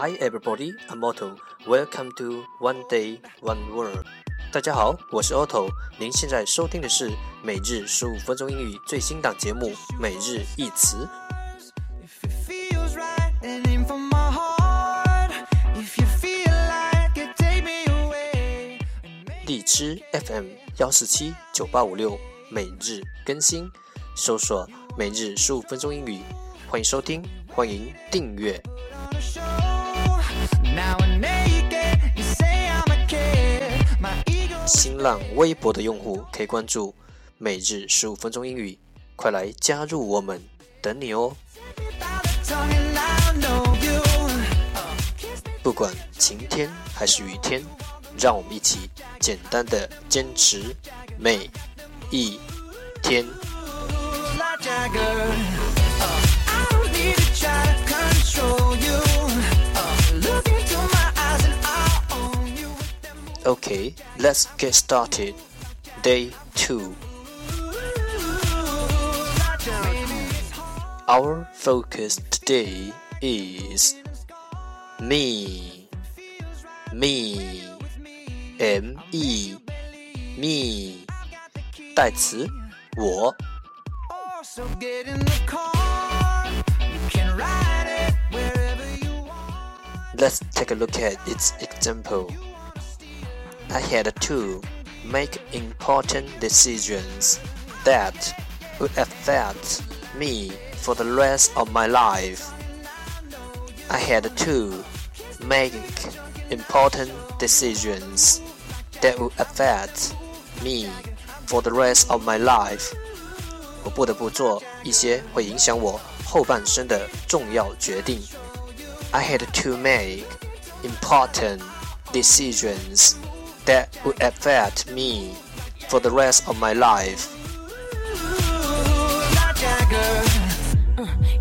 Hi everybody, I'm Otto. Welcome to One Day One Word. 大家好，我是 Otto。您现在收听的是每日十五分钟英语最新档节目《每日一词》。荔枝 FM 幺四七九八五六每日更新，搜索“每日十五分钟英语”，欢迎收听，欢迎订阅。新浪微博的用户可以关注“每日十五分钟英语”，快来加入我们，等你哦！不管晴天还是雨天，让我们一起简单的坚持每一天。Okay, let's get started. Day 2. Our focus today is me. Me. M E. Me. 代词我。Let's take a look at its example. I had to make important decisions that would affect me for the rest of my life. I had to make important decisions that would affect me for the rest of my life. 我不得不做一些会影响我后半生的重要决定。I had to make important decisions that would affect me for the rest of my life.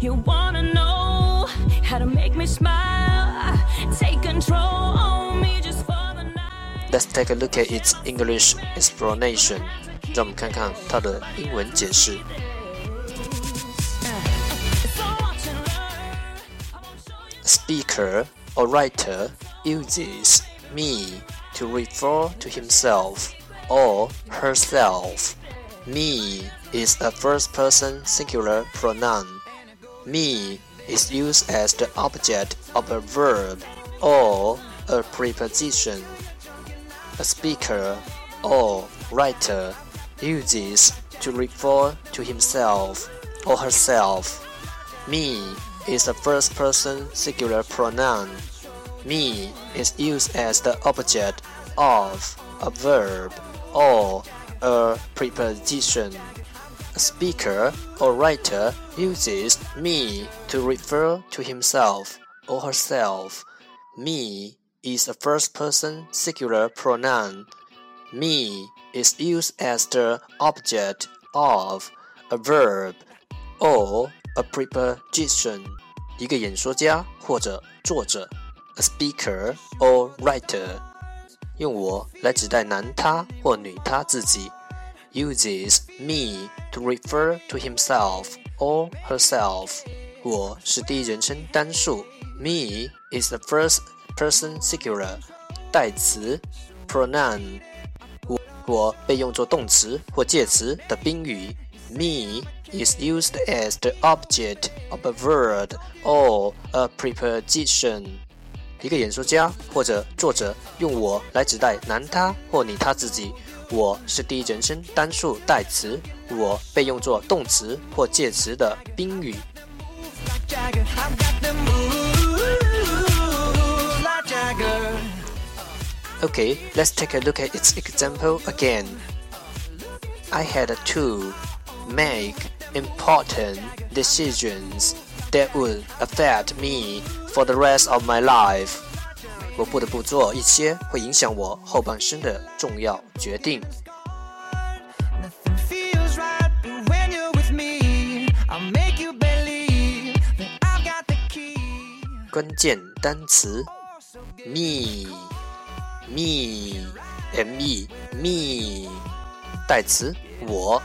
You wanna know how to make me smile, take control on me just for the night. Let's take a look at its English explanation. 让我们看看它的英文解释。Speaker or writer uses me to refer to himself or herself. Me is a first person singular pronoun. Me is used as the object of a verb or a preposition. A speaker or writer uses to refer to himself or herself. Me is a first person singular pronoun. Me is used as the object of a verb or a preposition. A speaker or writer uses me to refer to himself or herself. Me is a first person singular pronoun. Me is used as the object of a verb or a preposition. 一个演说家或者作者 ，a speaker or writer，用我来指代男他或女他自己，uses me to refer to himself or herself。我是第一人称单数，me is the first person singular。代词，pronoun。我我被用作动词或介词的宾语，me。is used as the object of a word or a preposition。 一个演说家或者作者用我来指代男他或你他自己。我是第一人称单数代词，我被用作动词或介词的宾语。Okay, let's take a look at its example again. I had to make important decisions that would affect me for the rest of my life。我不得不做一些会影响我后半生的重要决定。关键单词：me me m e me，代词我。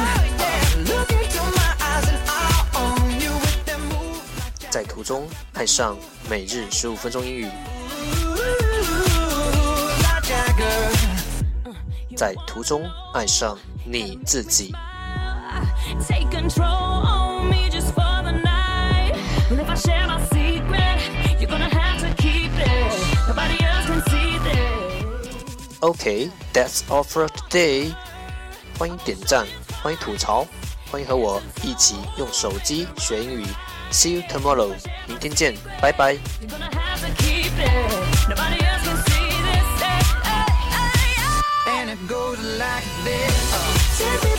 在途中爱上每日十五分钟英语。在途中爱上你自己。Okay, that's all for today. 欢迎点赞，欢迎吐槽，欢迎和我一起用手机学英语。See you tomorrow，明天见，拜拜。goes like this. Uh.